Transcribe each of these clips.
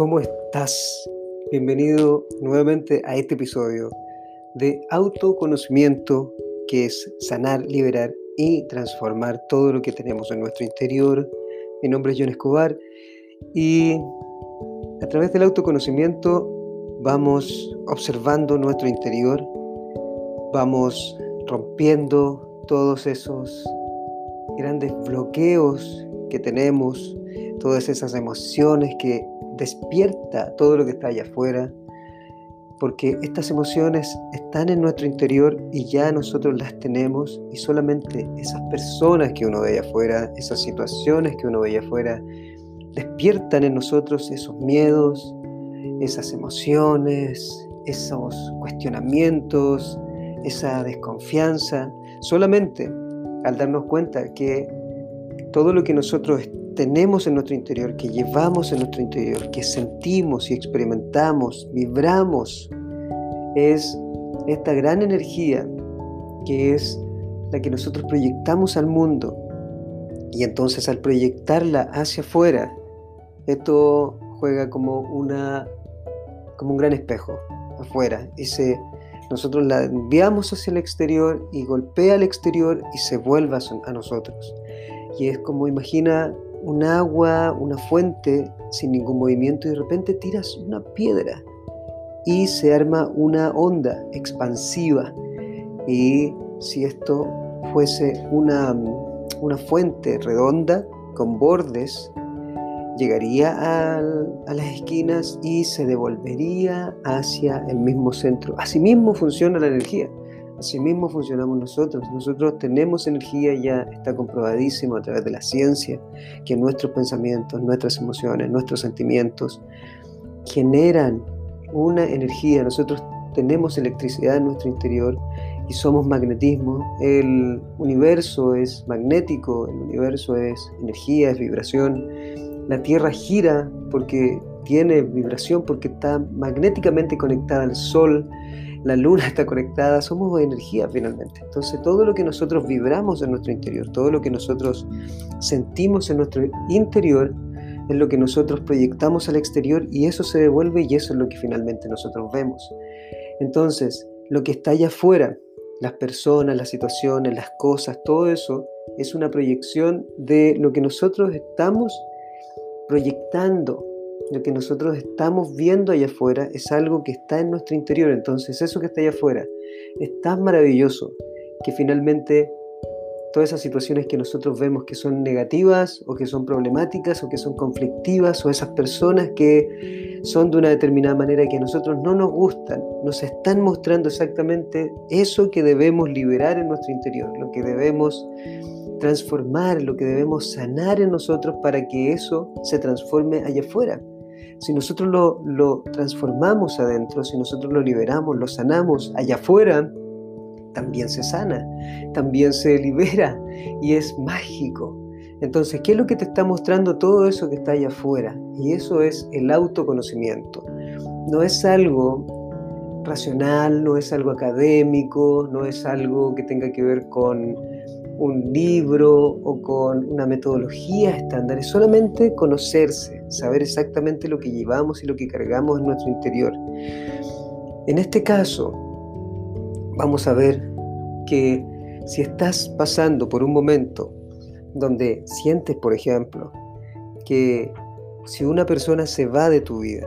¿cómo estás? Bienvenido nuevamente a este episodio de autoconocimiento que es sanar, liberar y transformar todo lo que tenemos en nuestro interior. Mi nombre es John Escobar y a través del autoconocimiento vamos observando nuestro interior, vamos rompiendo todos esos grandes bloqueos que tenemos, todas esas emociones que despierta todo lo que está allá afuera, porque estas emociones están en nuestro interior y ya nosotros las tenemos y solamente esas personas que uno ve allá afuera, esas situaciones que uno ve allá afuera, despiertan en nosotros esos miedos, esas emociones, esos cuestionamientos, esa desconfianza, solamente al darnos cuenta que todo lo que nosotros tenemos en nuestro interior, que llevamos en nuestro interior, que sentimos y experimentamos, vibramos, es esta gran energía que es la que nosotros proyectamos al mundo. Y entonces al proyectarla hacia afuera, esto juega como, una, como un gran espejo afuera. Y nosotros la enviamos hacia el exterior y golpea al exterior y se vuelve a nosotros. Y es como imagina un agua, una fuente sin ningún movimiento y de repente tiras una piedra y se arma una onda expansiva. Y si esto fuese una, una fuente redonda con bordes, llegaría a, a, las esquinas y se devolvería hacia el mismo centro. Asimismo funciona la energía. Asimismo funcionamos nosotros. Nosotros tenemos energía, ya está comprobadísimo a través de la ciencia, que nuestros pensamientos, nuestras emociones, nuestros sentimientos generan una energía. Nosotros tenemos electricidad en nuestro interior y somos magnetismo. El universo es magnético, el universo es energía, es vibración. La Tierra gira porque tiene vibración, porque está magnéticamente conectada al Sol la luna está conectada, somos energía finalmente. Entonces todo lo que nosotros vibramos en nuestro interior, todo lo que nosotros sentimos en nuestro interior, es lo que nosotros proyectamos al exterior y eso se devuelve y eso es lo que finalmente nosotros vemos. Entonces, lo que está allá afuera, las personas, las situaciones, las cosas, todo eso es una proyección de lo que nosotros estamos proyectando lo que nosotros estamos viendo allá afuera es algo que está en nuestro interior. Entonces eso que está allá afuera es tan maravilloso que finalmente todas esas situaciones que nosotros vemos que son negativas o que son problemáticas o que son conflictivas o esas personas que son de una determinada manera que a nosotros no nos gustan, nos están mostrando exactamente eso que debemos liberar en nuestro interior, lo que debemos transformar, lo que debemos sanar en nosotros para que eso se transforme allá afuera. Si nosotros lo, transformamos adentro, si nosotros lo liberamos, lo sanamos allá afuera, también se sana, también se libera y es mágico. Entonces, ¿qué es lo que te está mostrando todo eso que está allá afuera? Y eso es el autoconocimiento. No es algo racional, no es algo académico, no es algo que tenga que ver con un libro o con una metodología estándar, es solamente conocerse, saber exactamente lo que llevamos y lo que cargamos en nuestro interior. En este caso, vamos a ver que si estás pasando por un momento donde sientes, por ejemplo, que si una persona se va de tu vida,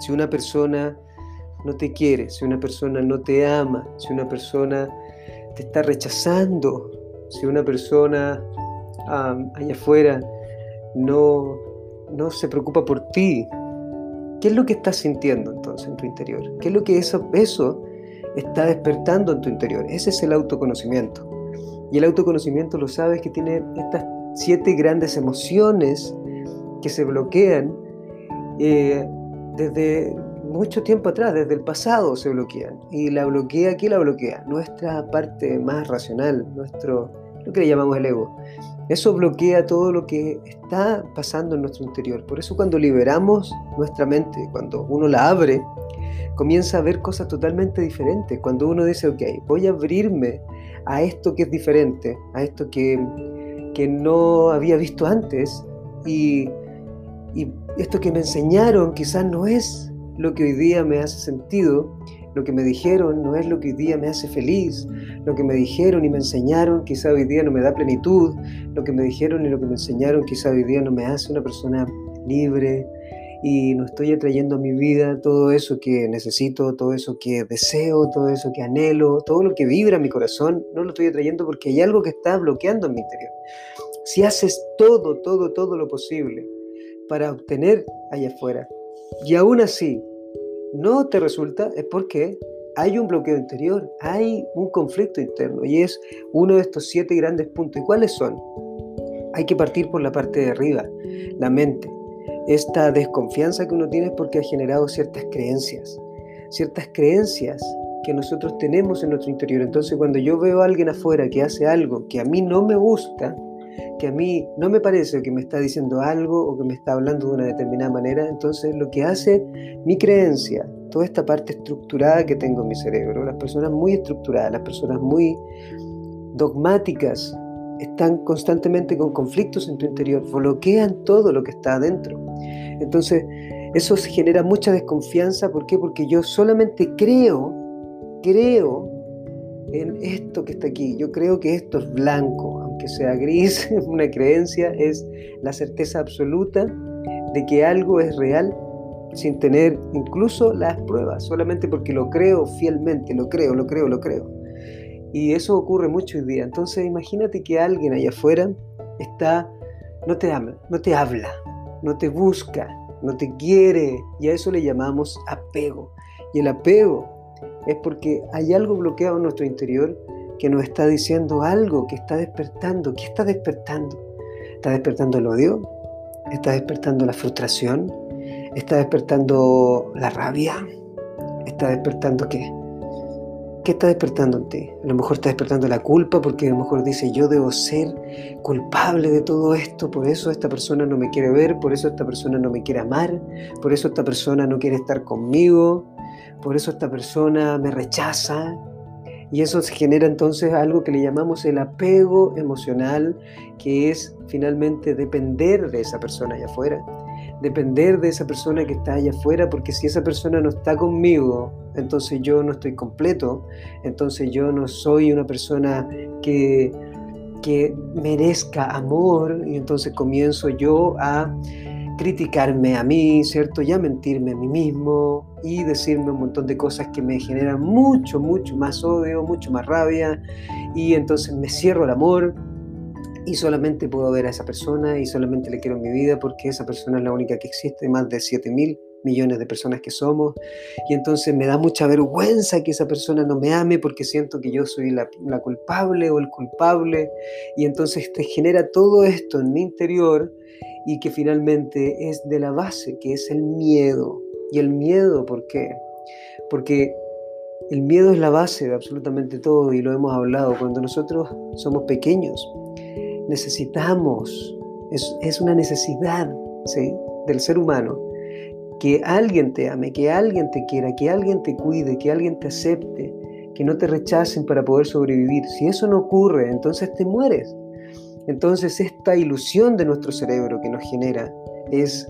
si una persona no te quiere, si una persona no te ama, si una persona te está rechazando, si una persona allá afuera no, no se preocupa por ti, ¿qué es lo que estás sintiendo entonces en tu interior? ¿Qué es lo que eso, eso está despertando en tu interior? Ese es el autoconocimiento. Y el autoconocimiento lo sabes que tiene estas siete grandes emociones que se bloquean eh, desde mucho tiempo atrás, desde el pasado se bloquean. Y la bloquea, ¿qué la bloquea? Nuestra parte más racional, nuestro, lo que le llamamos el ego. Eso bloquea todo lo que está pasando en nuestro interior. Por eso cuando liberamos nuestra mente, cuando uno la abre, comienza a ver cosas totalmente diferentes. Cuando uno dice, ok, voy a abrirme a esto que es diferente, a esto que, que no había visto antes, y y, esto que me enseñaron quizás no es lo que hoy día me hace sentido, lo que me dijeron no es lo que hoy día me hace feliz, lo que me dijeron y me enseñaron quizás hoy día no me da plenitud, lo que me dijeron y lo que me enseñaron quizás hoy día no me hace una persona libre, y no estoy atrayendo a mi vida todo eso que necesito, todo eso que deseo, todo eso que anhelo, todo lo que vibra mi corazón, no lo estoy atrayendo porque hay algo que está bloqueando en mi interior. Si haces todo, todo, todo lo posible para obtener allá afuera y aún así no te resulta, es porque hay un bloqueo interior, hay un conflicto interno y es uno de estos siete grandes puntos. ¿Y cuáles son? Hay que partir por la parte de arriba, la mente esta desconfianza que uno tiene es porque ha generado ciertas creencias, ciertas creencias que nosotros tenemos en nuestro interior. Entonces cuando yo veo a alguien afuera que hace algo que a mí no me gusta, que a mí no me parece que me está diciendo algo o que me está hablando de una determinada manera, entonces lo que hace mi creencia, toda esta parte estructurada que tengo en mi cerebro, las personas muy estructuradas, las personas muy dogmáticas, están constantemente con conflictos en tu interior, bloquean todo lo que está adentro. Entonces, eso genera mucha desconfianza. ¿Por qué? Porque yo solamente creo, creo en esto que está aquí. Yo creo que esto es blanco, aunque sea gris, una creencia es la certeza absoluta de que algo es real sin tener incluso las pruebas, solamente porque lo creo fielmente, lo creo, lo creo, lo creo. Y eso ocurre mucho hoy día. Entonces imagínate que alguien allá afuera está, no te habla, no te habla, no te busca, no te quiere. Y a eso le llamamos apego. Y el apego es porque hay algo bloqueado en nuestro interior que nos está diciendo algo, que está despertando. ¿Qué está despertando? ¿Está despertando el odio? ¿Está despertando la frustración? ¿Está despertando la rabia? ¿Está despertando qué? ¿Qué está despertando en ti? A lo mejor está despertando la culpa porque a lo mejor dice yo debo ser culpable de todo esto, por eso esta persona no me quiere ver, por eso esta persona no me quiere amar, por eso esta persona no quiere estar conmigo, por eso esta persona me rechaza. Y eso genera entonces algo que le llamamos el apego emocional, que es finalmente depender de esa persona allá afuera. Depender de esa persona que está allá afuera, porque si esa persona no está conmigo, entonces yo no estoy completo, entonces yo no soy una persona que, que merezca amor, y entonces comienzo yo a criticarme a mí, ¿cierto? Y a mentirme a mí mismo y decirme un montón de cosas que me generan mucho, mucho más odio, mucho más rabia, y entonces me cierro al amor, y solamente puedo ver a esa persona y solamente le quiero en mi vida porque esa persona es la única que existe, más de 7 mil millones de personas que somos, y entonces me da mucha vergüenza que esa persona no me ame porque siento que yo soy la culpable o el culpable, y entonces te genera todo esto en mi interior y que finalmente es de la base, que es el miedo. ¿Y el miedo por qué? Porque el miedo es la base de absolutamente todo y lo hemos hablado. Cuando nosotros somos pequeños, necesitamos, es, una necesidad del ser humano, que alguien te ame, que alguien te quiera, que alguien te cuide, que alguien te acepte, que no te rechacen para poder sobrevivir. Si eso no ocurre, entonces te mueres. Entonces esta ilusión de nuestro cerebro que nos genera es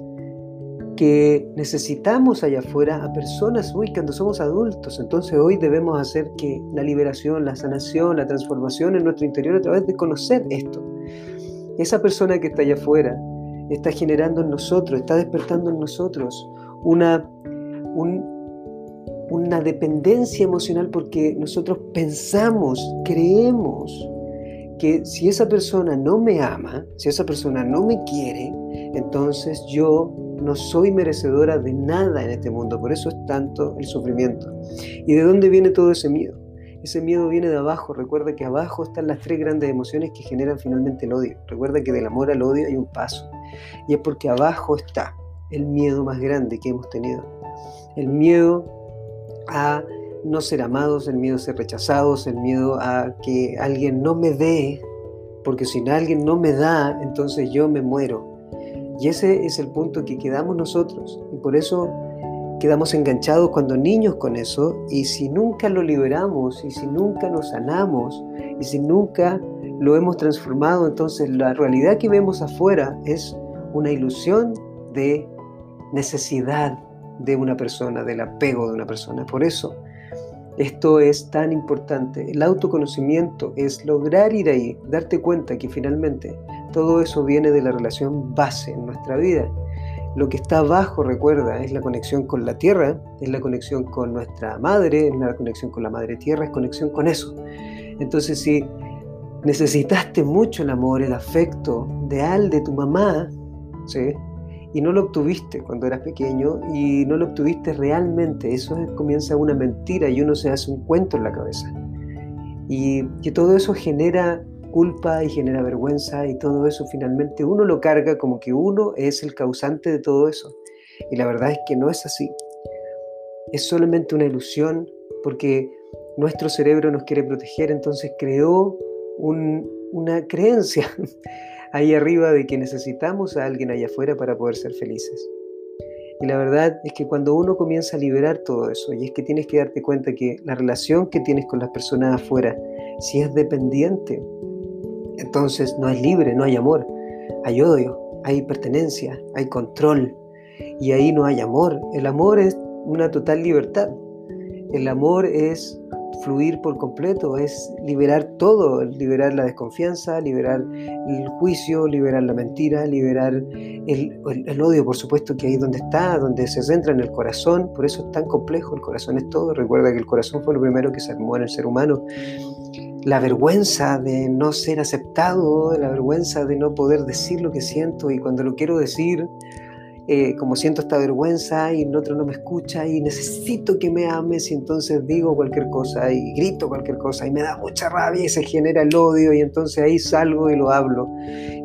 que necesitamos allá afuera a personas hoy cuando somos adultos. Entonces hoy debemos hacer que la liberación, la sanación, la transformación en nuestro interior a través de conocer esto. Esa persona que está allá afuera está generando en nosotros, está despertando en nosotros una, una dependencia emocional porque nosotros pensamos, creemos que si esa persona no me ama, si esa persona no me quiere, entonces yo no soy merecedora de nada en este mundo. Por eso es tanto el sufrimiento. ¿Y de dónde viene todo ese miedo? Ese miedo viene de abajo. Recuerda que abajo están las tres grandes emociones que generan finalmente el odio. Recuerda que del amor al odio hay un paso. Y es porque abajo está el miedo más grande que hemos tenido. El miedo a no ser amados, el miedo a ser rechazados, el miedo a que alguien no me dé, porque si alguien no me da, entonces yo me muero. Y ese es el punto que quedamos nosotros. Y por eso quedamos enganchados cuando niños con eso. Y si nunca lo liberamos, y si nunca nos sanamos, y si nunca lo hemos transformado, entonces la realidad que vemos afuera es una ilusión de necesidad de una persona, del apego de una persona. Por eso, esto es tan importante. El autoconocimiento es lograr ir ahí, darte cuenta que finalmente todo eso viene de la relación base en nuestra vida. Lo que está abajo, recuerda, es la conexión con la tierra, es la conexión con nuestra madre, es la conexión con la madre tierra, es conexión con eso. Entonces, si necesitaste mucho el amor, el afecto de Al, de tu mamá, ¿sí? Y no lo obtuviste cuando eras pequeño y no lo obtuviste realmente, eso comienza una mentira y uno se hace un cuento en la cabeza. Y que todo eso genera culpa y genera vergüenza y todo eso finalmente uno lo carga como que uno es el causante de todo eso. Y la verdad es que no es así. Es solamente una ilusión porque nuestro cerebro nos quiere proteger, entonces creó una creencia ahí arriba de que necesitamos a alguien allá afuera para poder ser felices. Y la verdad es que cuando uno comienza a liberar todo eso, y es que tienes que darte cuenta que la relación que tienes con las personas afuera, si es dependiente, entonces no es libre, no hay amor, hay odio, hay pertenencia, hay control, y ahí no hay amor. El amor es una total libertad. El amor es fluir por completo, es liberar todo, liberar la desconfianza, liberar el juicio, liberar la mentira, liberar el, el, odio, por supuesto, que ahí donde está, donde se centra en el corazón, por eso es tan complejo, el corazón es todo, recuerda que el corazón fue lo primero que se armó en el ser humano. La vergüenza de no ser aceptado, la vergüenza de no poder decir lo que siento y cuando lo quiero decir, eh, como siento esta vergüenza y el otro no me escucha y necesito que me ames y entonces digo cualquier cosa y grito cualquier cosa y me da mucha rabia y se genera el odio y entonces ahí salgo y lo hablo.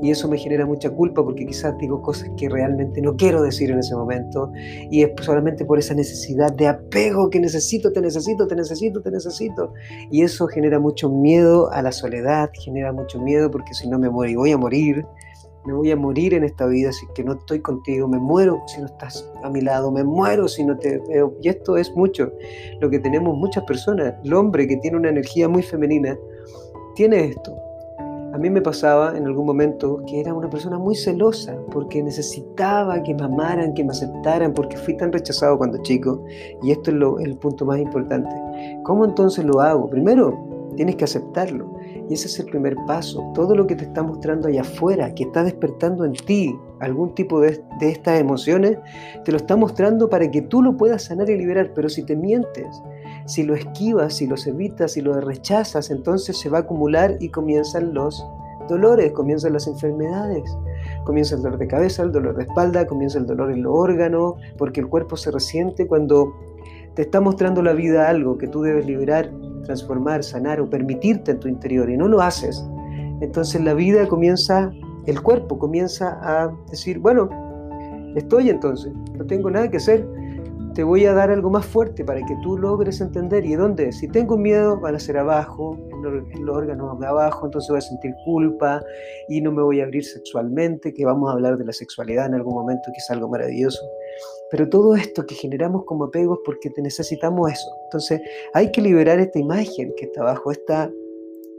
Y eso me genera mucha culpa porque quizás digo cosas que realmente no quiero decir en ese momento y es solamente por esa necesidad de apego que necesito, te necesito, te necesito, te necesito. Y eso genera mucho miedo a la soledad, genera mucho miedo porque si no me muero voy a morir me voy a morir en esta vida si que no estoy contigo, me muero si no estás a mi lado, me muero si no te veo. Y esto es mucho lo que tenemos muchas personas. El hombre que tiene una energía muy femenina tiene esto. A mí me pasaba en algún momento que era una persona muy celosa porque necesitaba que me amaran, que me aceptaran, porque fui tan rechazado cuando chico. Y esto es lo, el punto más importante. ¿Cómo entonces lo hago? Primero, tienes que aceptarlo. Y ese es el primer paso. Todo lo que te está mostrando allá afuera, que está despertando en ti algún tipo de, de, estas emociones, te lo está mostrando para que tú lo puedas sanar y liberar. Pero si te mientes, si lo esquivas, si los evitas, si lo rechazas, entonces se va a acumular y comienzan los dolores, comienzan las enfermedades. Comienza el dolor de cabeza, el dolor de espalda, comienza el dolor en los órganos, porque el cuerpo se resiente cuando te está mostrando la vida algo que tú debes liberar transformar, sanar o permitirte en tu interior y no lo haces, entonces la vida comienza, el cuerpo comienza a decir, bueno, estoy entonces, no tengo nada que hacer, te voy a dar algo más fuerte para que tú logres entender. ¿Y dónde? Si tengo miedo, van a ser abajo, en los órganos de abajo, entonces voy a sentir culpa y no me voy a abrir sexualmente, que vamos a hablar de la sexualidad en algún momento, que es algo maravilloso. Pero todo esto que generamos como apegos porque te necesitamos eso. Entonces hay que liberar esta imagen que está abajo, esta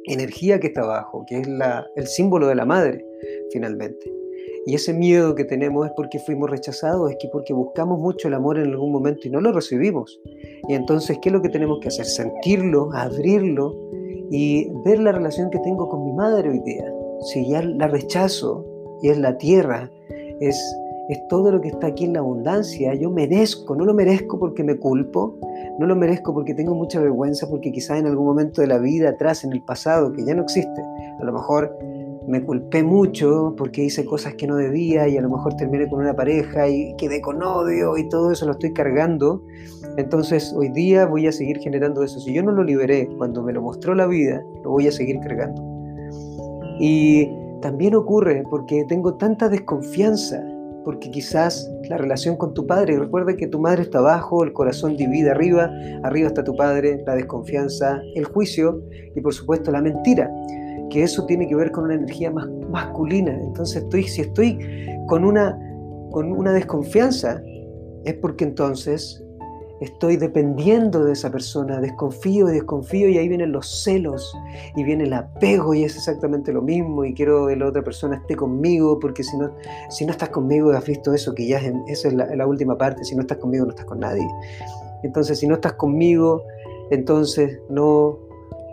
energía que está abajo, que es el símbolo de la madre, finalmente. Y ese miedo que tenemos es porque fuimos rechazados, es que porque buscamos mucho el amor en algún momento y no lo recibimos. Y entonces, ¿qué es lo que tenemos que hacer? Sentirlo, abrirlo y ver la relación que tengo con mi madre hoy día. Si ya la rechazo y es la tierra, es es todo lo que está aquí en la abundancia. Yo merezco, no lo merezco porque me culpo, no lo merezco porque tengo mucha vergüenza, porque quizás en algún momento de la vida atrás, en el pasado, que ya no existe, a lo mejor me culpé mucho porque hice cosas que no debía y a lo mejor terminé con una pareja y quedé con odio y todo eso lo estoy cargando. Entonces hoy día voy a seguir generando eso. Si yo no lo liberé cuando me lo mostró la vida, lo voy a seguir cargando. Y también ocurre porque tengo tanta desconfianza porque quizás la relación con tu padre, recuerda que tu madre está abajo, el corazón divide arriba, arriba está tu padre, la desconfianza, el juicio y por supuesto la mentira, que eso tiene que ver con una energía más masculina. Entonces estoy, si estoy con una, con una desconfianza, es porque entonces estoy dependiendo de esa persona, desconfío y desconfío y ahí vienen los celos y viene el apego y es exactamente lo mismo y quiero que la otra persona esté conmigo porque si no, si no estás conmigo has visto eso, que ya es, eso es la, la última parte, si no estás conmigo no estás con nadie. Entonces si no estás conmigo, entonces no,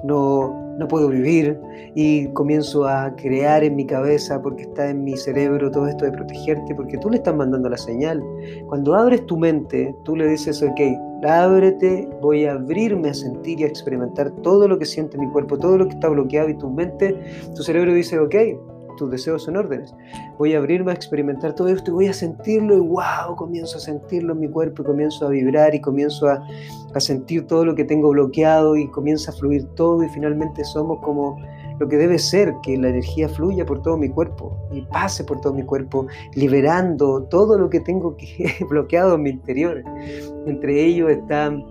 no, no puedo vivir y comienzo a crear en mi cabeza porque está en mi cerebro todo esto de protegerte porque tú le estás mandando la señal. Cuando abres tu mente, tú le dices, ok, ábrete, voy a abrirme a sentir y a experimentar todo lo que siente mi cuerpo, todo lo que está bloqueado y tu mente, tu cerebro dice, ok, tus deseos son órdenes. Voy a abrirme a experimentar todo esto y voy a sentirlo y wow, comienzo a sentirlo en mi cuerpo y comienzo a vibrar y comienzo a, a sentir todo lo que tengo bloqueado y comienza a fluir todo y finalmente somos como lo que debe ser, que la energía fluya por todo mi cuerpo y pase por todo mi cuerpo, liberando todo lo que tengo que, bloqueado en mi interior. Entre ellos están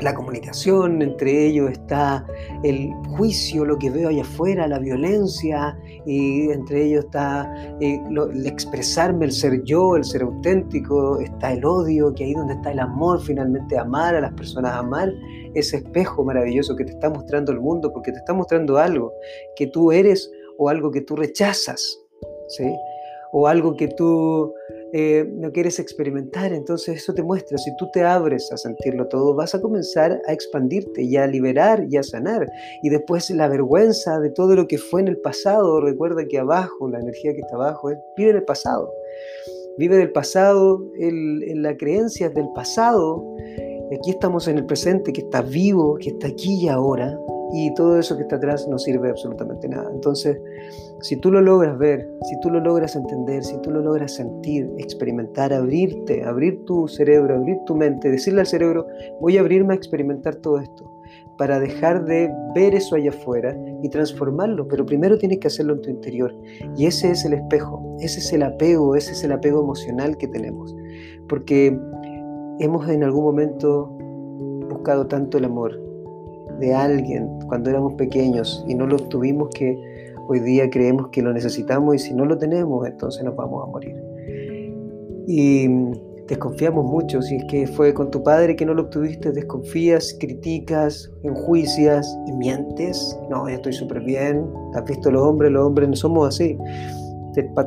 la comunicación, entre ellos está el juicio, lo que veo allá afuera, la violencia, y entre ellos está eh, el expresarme, el ser yo, el ser auténtico, está el odio, que ahí donde está el amor, finalmente amar a las personas, amar ese espejo maravilloso que te está mostrando el mundo, porque te está mostrando algo que tú eres o algo que tú rechazas, ¿sí? o algo que tú eh, no quieres experimentar, entonces eso te muestra, si tú te abres a sentirlo todo, vas a comenzar a expandirte y a liberar y a sanar. Y después la vergüenza de todo lo que fue en el pasado, recuerda que abajo, la energía que está abajo, vive del pasado. Vive del pasado, en la creencia del pasado. Aquí estamos en el presente, que está vivo, que está aquí y ahora, y todo eso que está atrás no sirve absolutamente nada. Entonces, si tú lo logras ver, si tú lo logras entender, si tú lo logras sentir, experimentar, abrirte, abrir tu cerebro, abrir tu mente, decirle al cerebro, voy a abrirme a experimentar todo esto, para dejar de ver eso allá afuera y transformarlo, pero primero tienes que hacerlo en tu interior. Y ese es el espejo, ese es el apego, ese es el apego emocional que tenemos, porque hemos en algún momento buscado tanto el amor, de alguien cuando éramos pequeños y no lo tuvimos que hoy día creemos que lo necesitamos y si no lo tenemos entonces nos vamos a morir. Y desconfiamos mucho, si es que fue con tu padre que no lo obtuviste, desconfías, criticas, enjuicias y mientes. No, estoy súper bien, has visto los hombres, los hombres no somos así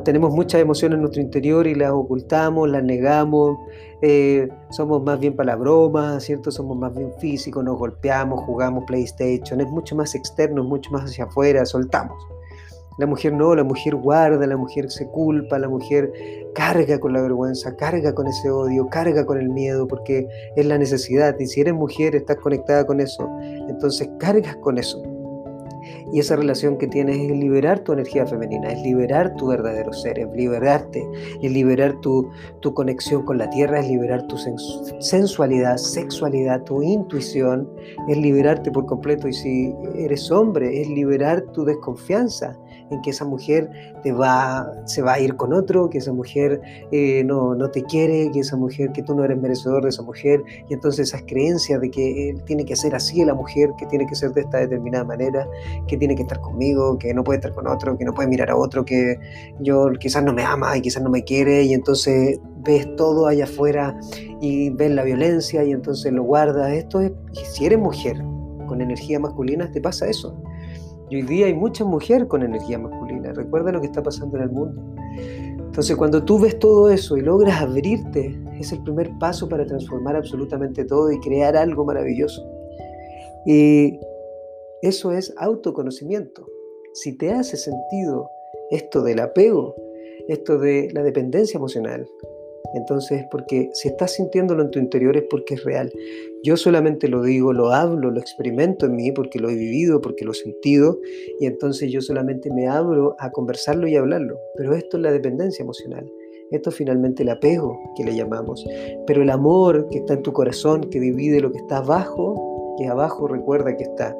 tenemos muchas emociones en nuestro interior y las ocultamos, las negamos, eh, somos más bien para la broma, ¿cierto? Somos más bien físicos, nos golpeamos, jugamos PlayStation, es mucho más externo, es mucho más hacia afuera, soltamos. La mujer no, la mujer guarda, la mujer se culpa, la mujer carga con la vergüenza, carga con ese odio, carga con el miedo, porque es la necesidad. Y si eres mujer, estás conectada con eso, entonces cargas con eso. Y esa relación que tienes es liberar tu energía femenina, es liberar tu verdadero ser, es liberarte, es liberar tu, tu conexión con la tierra, es liberar tu sensualidad, sexualidad, tu intuición, es liberarte por completo. Y si eres hombre, es liberar tu desconfianza, en que esa mujer te va, se va a ir con otro, que esa mujer eh, no, no, te quiere, que esa mujer, que tú no eres merecedor de esa mujer, y entonces esas creencias de que él tiene que ser así la mujer, que tiene que ser de esta determinada manera, que tiene que estar conmigo, que no puede estar con otro, que no puede mirar a otro, que yo quizás no me ama y quizás no me quiere, y entonces ves todo allá afuera y ves la violencia y entonces lo guardas. Esto es, si eres mujer con energía masculina, te pasa eso y hoy día hay mucha mujer con energía masculina. Recuerda lo que está pasando en el mundo. Entonces, cuando tú ves todo eso y logras abrirte, es el primer paso para transformar absolutamente todo y crear algo maravilloso. Y eso es autoconocimiento. Si te hace sentido esto del apego, esto de la dependencia emocional, entonces, porque si estás sintiéndolo en tu interior es porque es real. Yo solamente lo digo, lo hablo, lo experimento en mí porque lo he vivido, porque lo he sentido, y entonces yo solamente me abro a conversarlo y hablarlo. Pero esto es la dependencia emocional. Esto es finalmente el apego que le llamamos. Pero el amor que está en tu corazón, que divide lo que está abajo, que abajo recuerda que está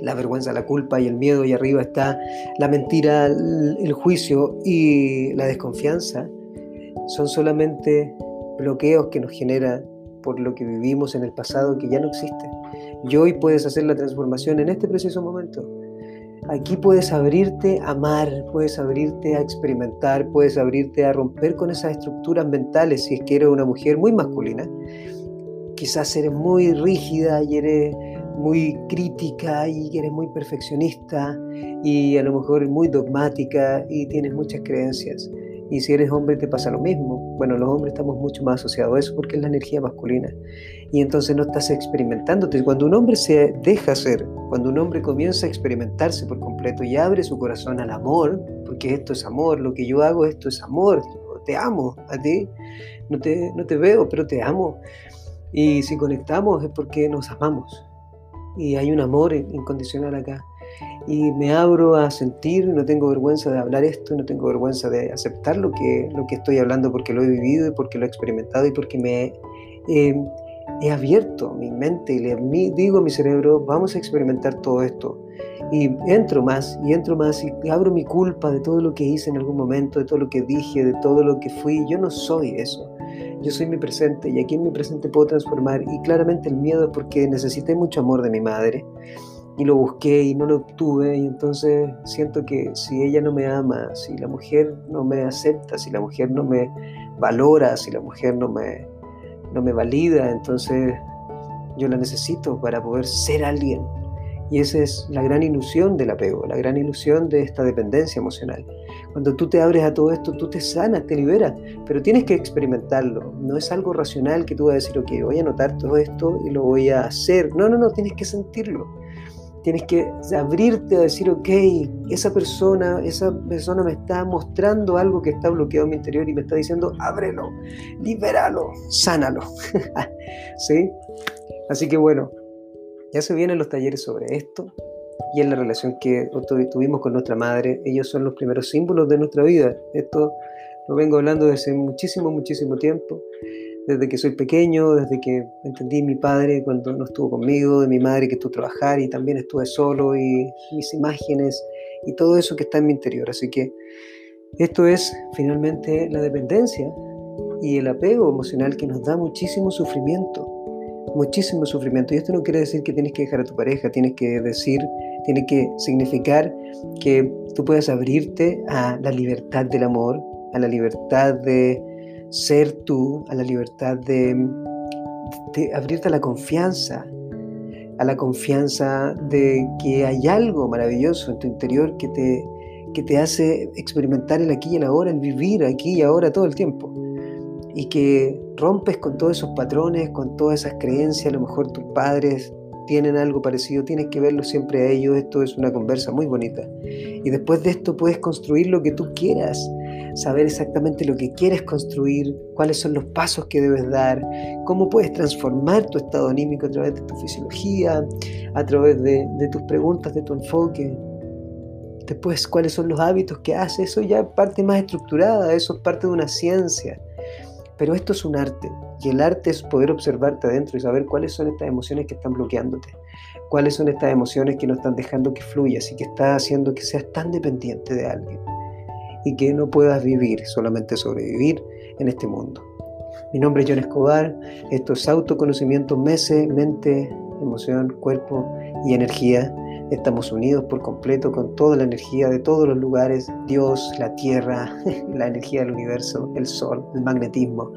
la vergüenza, la culpa y el miedo, y arriba está la mentira, el juicio y la desconfianza son solamente bloqueos que nos genera por lo que vivimos en el pasado que ya no existe. Y hoy puedes hacer la transformación en este preciso momento. Aquí puedes abrirte a amar, puedes abrirte a experimentar, puedes abrirte a romper con esas estructuras mentales si es que eres una mujer muy masculina quizás eres muy rígida y eres muy crítica y eres muy perfeccionista y a lo mejor muy dogmática y tienes muchas creencias. Y si eres hombre te pasa lo mismo. Bueno, los hombres estamos mucho más asociados a eso porque es la energía masculina. Y entonces no estás experimentándote. Cuando un hombre se deja ser, cuando un hombre comienza a experimentarse por completo y abre su corazón al amor, porque esto es amor, lo que yo hago, esto es amor, te amo a ti, no te, no te veo, pero te amo. Y si conectamos es porque nos amamos. Y hay un amor incondicional acá y me abro a sentir, no tengo vergüenza de hablar esto, no tengo vergüenza de aceptar lo que, lo que estoy hablando porque lo he vivido y porque lo he experimentado y porque me he abierto mi mente y le digo a mi cerebro, vamos a experimentar todo esto. Y entro más y entro más y abro mi culpa de todo lo que hice en algún momento, de todo lo que dije, de todo lo que fui. Yo no soy eso. Yo soy mi presente y aquí en mi presente puedo transformar. Y claramente el miedo es porque necesité mucho amor de mi madre y lo busqué y no lo obtuve y entonces siento que si ella no me ama, si la mujer no me acepta, si la mujer no me valora, si la mujer no me, no me valida, entonces yo la necesito para poder ser alguien. Y esa es la gran ilusión del apego, la gran ilusión de esta dependencia emocional. Cuando tú te abres a todo esto, tú te sanas, te liberas, pero tienes que experimentarlo. No es algo racional que tú vas a decir, ok, voy a anotar todo esto y lo voy a hacer. No, no, no, tienes que sentirlo. Tienes que abrirte a decir, ok, esa persona, esa persona me está mostrando algo que está bloqueado en mi interior y me está diciendo, ábrelo, libéralo, sánalo. ¿Sí? Así que bueno, ya se vienen los talleres sobre esto y en la relación que tuvimos con nuestra madre. Ellos son los primeros símbolos de nuestra vida. Esto lo vengo hablando desde muchísimo, muchísimo tiempo desde que soy pequeño, desde que entendí mi padre cuando no estuvo conmigo, de mi madre que estuvo a trabajar y también estuve solo y mis imágenes y todo eso que está en mi interior. Así que esto es finalmente la dependencia y el apego emocional que nos da muchísimo sufrimiento, muchísimo sufrimiento. Y esto no quiere decir que tienes que dejar a tu pareja, tienes que decir, tiene que significar que tú puedes abrirte a la libertad del amor, a la libertad de ser tú, a la libertad de, abrirte a la confianza, a la confianza de que hay algo maravilloso en tu interior que te, que te hace experimentar el aquí y el ahora, el vivir aquí y ahora todo el tiempo. Y que rompes con todos esos patrones, con todas esas creencias, a lo mejor tus padres tienen algo parecido, tienes que verlo siempre a ellos, esto es una conversa muy bonita. Y después de esto puedes construir lo que tú quieras, saber exactamente lo que quieres construir, cuáles son los pasos que debes dar, cómo puedes transformar tu estado anímico a través de tu fisiología, a través de, tus preguntas, de tu enfoque. Después, cuáles son los hábitos que haces, eso ya es parte más estructurada, eso es parte de una ciencia. Pero esto es un arte, y el arte es poder observarte adentro y saber cuáles son estas emociones que están bloqueándote, cuáles son estas emociones que no están dejando que fluyas y que está haciendo que seas tan dependiente de alguien y que no puedas vivir, solamente sobrevivir en este mundo. Mi nombre es John Escobar, esto es autoconocimiento, mese, mente, emoción, cuerpo y energía. Estamos unidos por completo con toda la energía de todos los lugares, Dios, la tierra, la energía del universo, el sol, el magnetismo.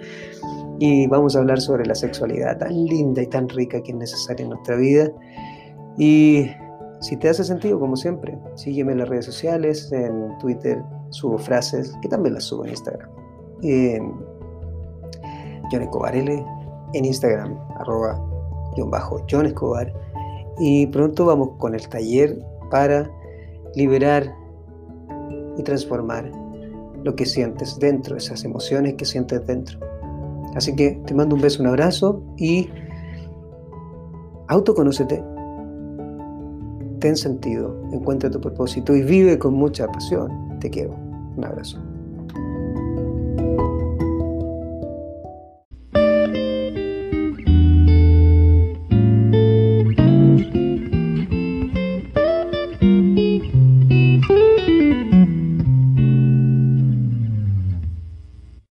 Y vamos a hablar sobre la sexualidad tan linda y tan rica que es necesaria en nuestra vida. Y si te hace sentido, como siempre, sígueme en las redes sociales, en Twitter, subo frases, que también las subo en Instagram. Eh, John Escobar L en Instagram, arroba bajo John Escobar. Y pronto vamos con el taller para liberar y transformar lo que sientes dentro, esas emociones que sientes dentro. Así que te mando un beso, un abrazo y autoconócete, ten sentido, encuentra tu propósito y vive con mucha pasión. Te quiero. Un abrazo.